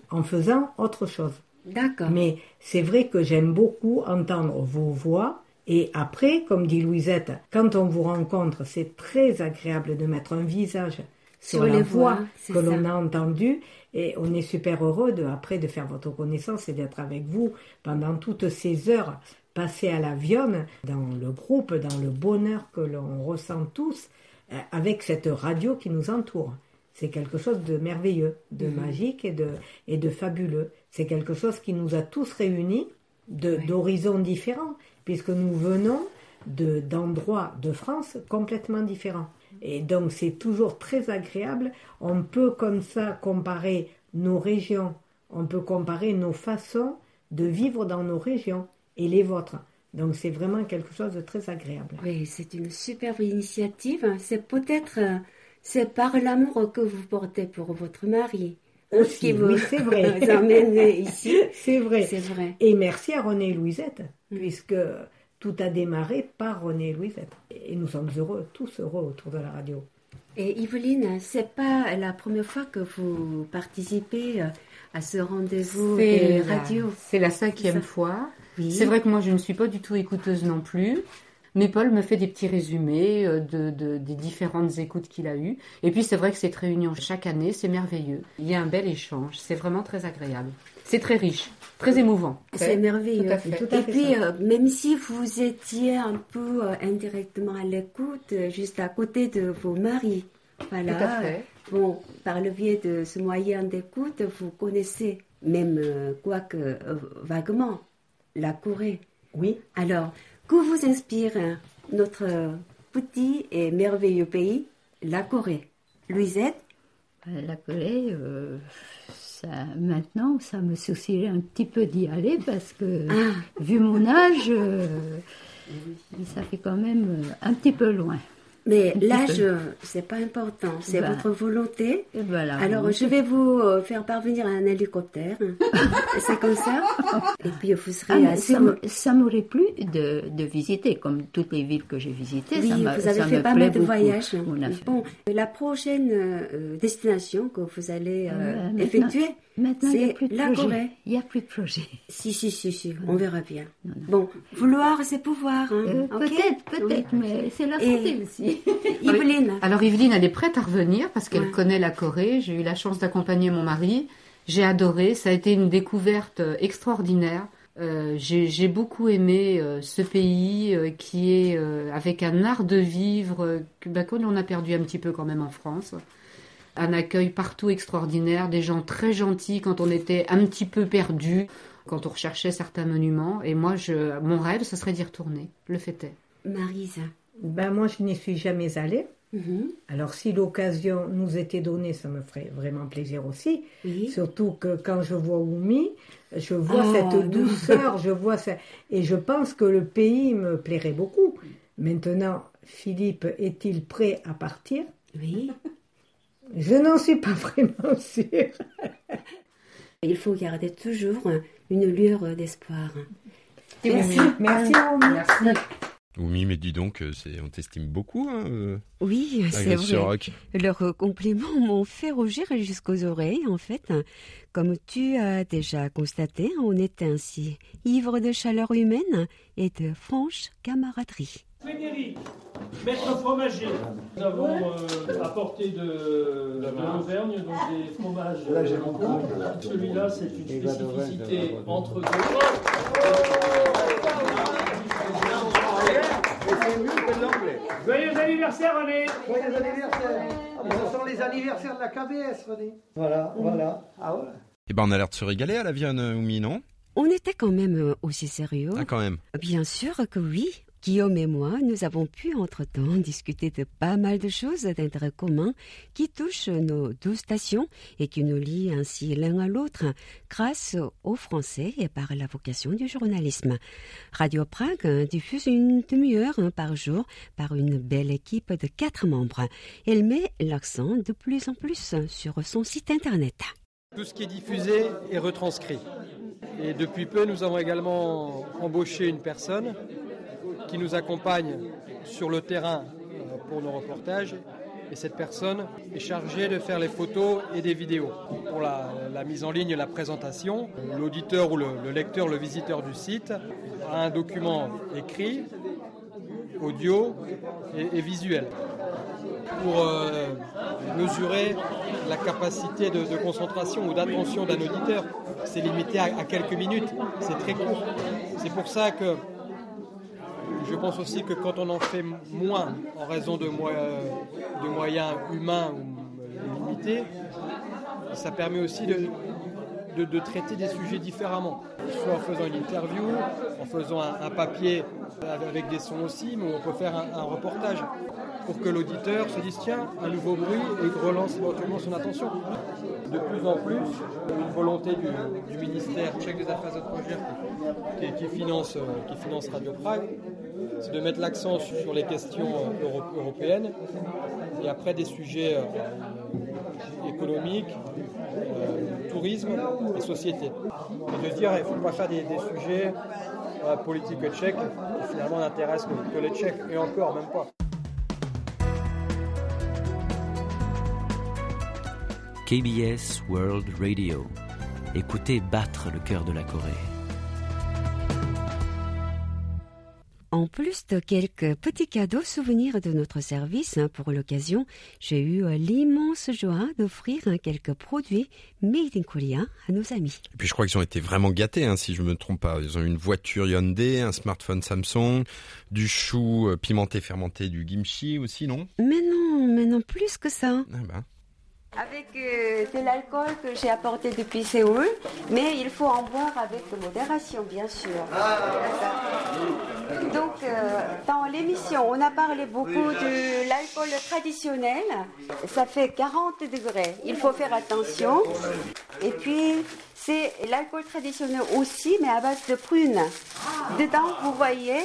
en faisant autre chose. D'accord. Mais c'est vrai que j'aime beaucoup entendre vos voix. Et après, comme dit Louisette, quand on vous rencontre, c'est très agréable de mettre un visage sur, Sur la les voix que l'on a entendue. Et on est super heureux de, après de faire votre connaissance et d'être avec vous pendant toutes ces heures passées à la Vionne, dans le groupe, dans le bonheur que l'on ressent tous, euh, avec cette radio qui nous entoure. C'est quelque chose de merveilleux, de Mhm. magique et de, et de fabuleux. C'est quelque chose qui nous a tous réunis de- d'horizons différents, puisque nous venons de- d'endroits de France complètement différents. Et donc c'est toujours très agréable. On peut comme ça comparer nos régions, on peut comparer nos façons de vivre dans nos régions et les vôtres. Donc c'est vraiment quelque chose de très agréable. Oui, c'est une superbe initiative. C'est peut-être euh, c'est par l'amour que vous portez pour votre mari. Aussi, qui vous oui, c'est vrai. vous emmène ici. C'est vrai. C'est vrai. Et merci à René et Louisette, puisque tout a démarré par René et Louisette. Et nous sommes heureux, tous heureux autour de la radio. Et Yveline, c'est pas la première fois que vous participez euh, à ce rendez-vous radio. C'est la cinquième fois. Oui. C'est vrai que moi, je ne suis pas du tout écouteuse non plus. Mais Paul me fait des petits résumés euh, de, de- des différentes écoutes qu'il a eues. Et puis, c'est vrai que cette réunion chaque année, c'est merveilleux. Il y a un bel échange. C'est vraiment très agréable. C'est très riche, très émouvant. C'est merveilleux. Tout à fait. Et puis, euh, même si vous étiez un peu euh, indirectement à l'écoute, juste à côté de vos maris, voilà. Tout à fait. Bon, par le biais de ce moyen d'écoute, vous connaissez, même euh, quoique vaguement, la Corée. Oui. Alors, que vous inspire notre petit et merveilleux pays, la Corée? Louisette? Euh, La Corée, euh, ça, maintenant, ça me soucierait un petit peu d'y aller parce que, Ah. vu mon âge, euh, ça fait quand même un petit peu loin. Mais l'âge, c'est pas important, c'est Bah. votre volonté. Et voilà. Alors, je vais vous euh, faire parvenir un hélicoptère. c'est comme ça. Et puis, vous serez Ah, assez... ça, m'aurait plu de, de visiter, comme toutes les villes que j'ai visitées. Oui, ça vous avez ça fait pas mal de beaucoup. voyages. Bon, la prochaine euh, destination que vous allez euh, Euh, effectuer, Maintenant, il n'y a c'est plus de la projet. Corée. Il n'y a plus de projet. Si, si, si, si, on verra bien. Bon, vouloir, c'est pouvoir. Hein, Euh, peut-être, peut-être, Oui. mais c'est la santé aussi. Yveline, Alors Yveline, elle est prête à revenir parce qu'elle Ouais. connaît la Corée. J'ai eu la chance d'accompagner mon mari. J'ai adoré. Ça a été une découverte euh, extraordinaire. Euh, J'ai beaucoup aimé euh, ce pays euh, qui est euh, avec un art de vivre euh, que bah, qu'on a perdu un petit peu quand même en France. Un accueil partout extraordinaire, des gens très gentils quand on était un petit peu perdu, quand on recherchait certains monuments. Et moi, je, mon rêve, ce serait d'y retourner. Le fait est. Marisa. Ben moi, je n'y suis jamais allée. Mhm. Alors si l'occasion nous était donnée, ça me ferait vraiment plaisir aussi. Oui. Surtout que quand je vois Oumi, je vois Oh, cette non. douceur, je vois ça, et je pense que le pays me plairait beaucoup. Maintenant, Philippe est-il prêt à partir? Oui. Je n'en suis pas vraiment sûre. Il faut garder toujours une lueur d'espoir. Merci, merci Oumi. Oumi, mais dis donc, on t'estime beaucoup. Hein, euh, Oui, c'est vrai. rock. Leurs compliments m'ont fait rougir jusqu'aux oreilles, en fait. Comme tu as déjà constaté, on est ainsi ivre de chaleur humaine et de franche camaraderie. Frédéric, maître fromager. Nous avons euh, apporté de, de l'Auvergne, donc des fromages. Là, j'ai euh, mon compte. Celui-là, c'est une spécificité va d'Auvergne. entre deux. Joyeux anniversaire, René Joyeux anniversaire Ah, Ce sont les anniversaires de la KBS, René. Voilà, voilà. Ah ouais. Eh ben, on a l'air de se régaler à la Vienne, euh, Oumi, non? On était quand même euh, aussi sérieux. Ah, quand même. Bien sûr que oui. Guillaume et moi, nous avons pu entre-temps discuter de pas mal de choses d'intérêt commun qui touchent nos douze stations et qui nous lient ainsi l'un à l'autre grâce au français et par la vocation du journalisme. Radio Prague diffuse une demi-heure par jour par une belle équipe de quatre membres. Elle met l'accent de plus en plus sur son site internet. Tout ce qui est diffusé est retranscrit. Et depuis peu, nous avons également embauché une personne qui nous accompagne sur le terrain euh, pour nos reportages. Et cette personne est chargée de faire les photos et des vidéos. Pour la, mise en ligne la présentation, l'auditeur ou le, le lecteur, le visiteur du site a un document écrit, audio et, visuel. pour euh, mesurer la capacité de, de concentration ou d'attention d'un auditeur. C'est limité à, à quelques minutes, c'est très court. C'est pour ça que je pense aussi que quand on en fait moins en raison de, de moyens humains ou limités, ça permet aussi de, traiter des sujets différemment. Soit en faisant une interview, en faisant un, papier avec des sons aussi, mais on peut faire un, reportage pour que l'auditeur se dise tiens, un nouveau bruit et relance éventuellement son attention. De plus en plus, une volonté du, du ministère tchèque des Affaires étrangères qui, qui finance, euh, qui finance Radio Prague, c'est de mettre l'accent sur les questions euro- européennes et après des sujets euh, économiques, euh, tourisme et société. Et de dire, il ne faut pas faire des, sujets euh, politiques tchèques qui finalement n'intéressent que les Tchèques, et encore, même pas. KBS World Radio. Écoutez battre le cœur de la Corée. En plus de quelques petits cadeaux souvenirs de notre service hein, pour l'occasion, j'ai eu euh, l'immense joie d'offrir hein, quelques produits made in Korea à nos amis. Et puis je crois qu'ils ont été vraiment gâtés, hein, si je me trompe pas. Ils ont eu une voiture Hyundai, un smartphone Samsung, du chou euh, pimenté fermenté, du kimchi aussi, non? Mais non, mais non plus que ça. Ah ben. Avec euh, de l'alcool que j'ai apporté depuis Séoul, mais il faut en boire avec modération, bien sûr. Donc, euh, dans l'émission, on a parlé beaucoup de l'alcool traditionnel. Ça fait 40 degrés. Il faut faire attention. Et puis, c'est l'alcool traditionnel aussi, mais à base de prunes. Dedans, vous voyez,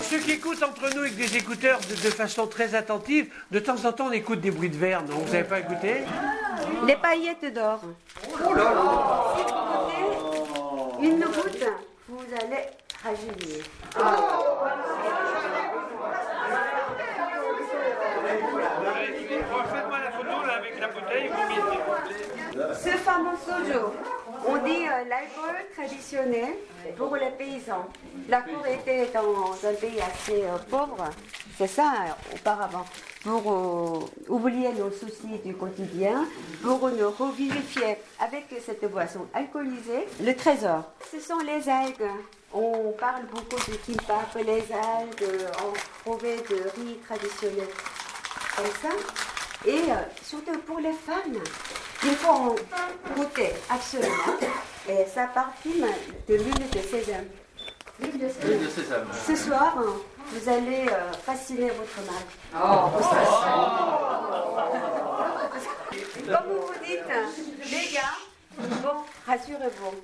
Ceux qui écoutent entre nous avec des écouteurs de, de façon très attentive, de temps en temps on écoute des bruits de verre, non Vous n'avez pas écouté les paillettes d'or. Si vous goûtez une goutte, vous allez rajeunir. Faites-moi la photo là avec la bouteille, vous Ce fameux sojo, on dit euh, pour les paysans. La Corée était dans un pays assez euh, pauvre, c'est ça euh, auparavant. Pour euh, oublier nos soucis du quotidien, pour nous revivifier avec cette boisson alcoolisée, le trésor. Ce sont les algues. On parle beaucoup de kimbap, les algues, on trouvait de riz traditionnel comme ça. Et euh, surtout pour les femmes, il faut en goûter absolument. Et ça parfume de l'huile de sésame. L'huile de sésame. L'huile de sésame. Ce soir, vous allez euh, fasciner votre mari. Oh. Comme vous vous dites, les gars, bon, rassurez-vous,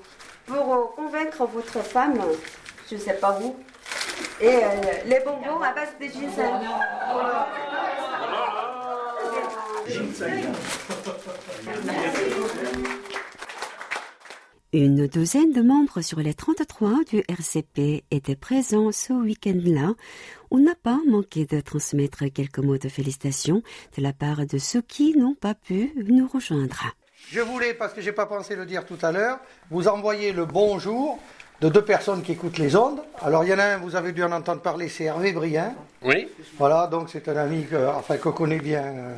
pour euh, convaincre votre femme, je ne sais pas où, et euh, les bonbons à base de ginseng. Une douzaine de membres sur les 33 du RCP étaient présents ce week-end-là. On n'a pas manqué de transmettre quelques mots de félicitations de la part de ceux qui n'ont pas pu nous rejoindre. Je voulais, parce que j'ai pas pensé le dire tout à l'heure, vous envoyer le bonjour de deux personnes qui écoutent les ondes. Alors il y en a un, vous avez dû en entendre parler, c'est Hervé Brien. Oui. Voilà, donc c'est un ami que, enfin, que connaît bien euh,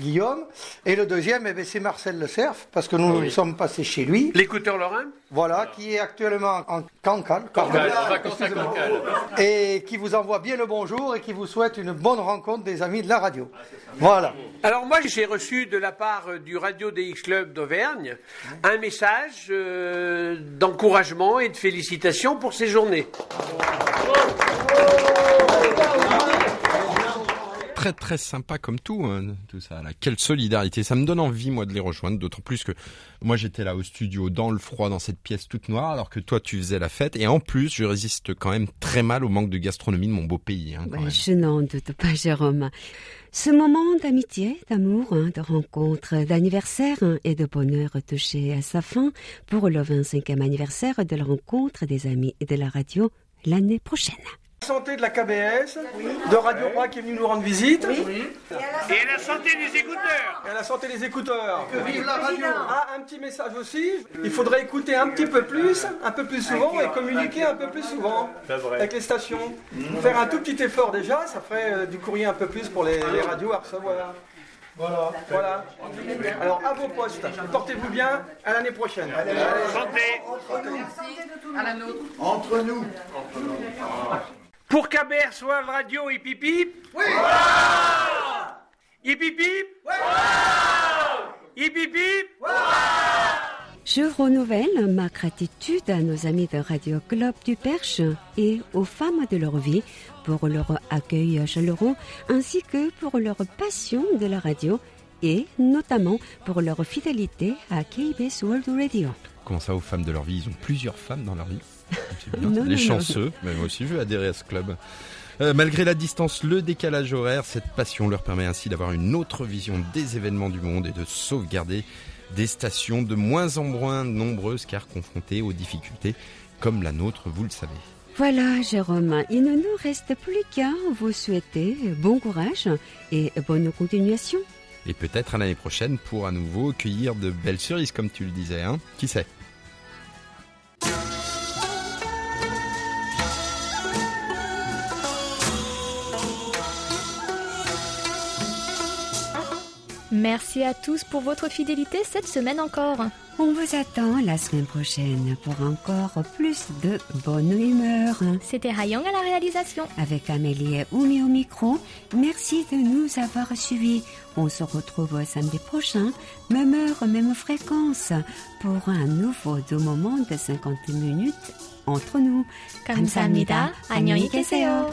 Guillaume. Et le deuxième, eh c'est Marcel Le Cerf, parce que nous Oui. sommes passés chez lui. L'écouteur Lorrain Voilà, qui est actuellement en Cancale. Cancale, vacances à. Et qui vous envoie bien le bonjour et qui vous souhaite une bonne rencontre des amis de la radio. Voilà. Alors moi j'ai reçu de la part euh, du Radio DX Club d'Auvergne un message euh, d'encouragement et de félicitations pour ces journées. Très très sympa comme tout, hein, tout ça. Là. Quelle solidarité. Ça me donne envie, moi, de les rejoindre. D'autant plus que moi, j'étais là au studio, dans le froid, dans cette pièce toute noire, alors que toi, tu faisais la fête. Et en plus, je résiste quand même très mal au manque de gastronomie de mon beau pays. hein, je n'en doute pas, Jérôme. Ce moment d'amitié, d'amour, hein, de rencontre, d'anniversaire et de bonheur touché à sa fin pour le 25e anniversaire de la rencontre des amis de la radio l'année prochaine. Santé de la KBS, de Radio Bra qui est venu nous rendre visite. Et la santé des écouteurs. Et à la santé des écouteurs. Que vive la radio. Ah, un petit message aussi. Il faudrait écouter un petit peu plus, un peu plus souvent et communiquer un peu plus souvent avec les stations. Faire un tout petit effort déjà, ça ferait euh, du courrier un peu plus pour les, les radios à recevoir. Voilà. Voilà. Alors à vos postes. Portez-vous bien. À l'année prochaine. Santé. À la nôtre. Entre nous. Pour KBR soit le radio hip hip. Oui. Hip hip hip. Je renouvelle ma gratitude à nos amis de Radio Club du Perche et aux femmes de leur vie pour leur accueil chaleureux ainsi que pour leur passion de la radio et notamment pour leur fidélité à KBS World Radio. Comment ça, aux femmes de leur vie? Ils ont plusieurs femmes dans leur vie. C'est bien, Non, Les non, chanceux. Mais moi aussi, je veux adhérer à ce club. Euh, malgré la distance, le décalage horaire, cette passion leur permet ainsi d'avoir une autre vision des événements du monde et de sauvegarder des stations de moins en moins nombreuses car confrontées aux difficultés comme la nôtre, vous le savez. Voilà, Jérôme, il ne nous reste plus qu'à vous souhaiter bon courage et bonne continuation. Et peut-être à l'année prochaine pour à nouveau cueillir de belles cerises comme tu le disais, hein Qui sait? Merci à tous pour votre fidélité cette semaine encore. On vous attend la semaine prochaine pour encore plus de bonne humeur. C'était Rayong à la réalisation. Avec Amélie et Oumi au micro, merci de nous avoir suivis. On se retrouve samedi prochain, même heure, même fréquence, pour un nouveau doux moment de 50 minutes entre nous. 감사합니다. 안녕히 계세요.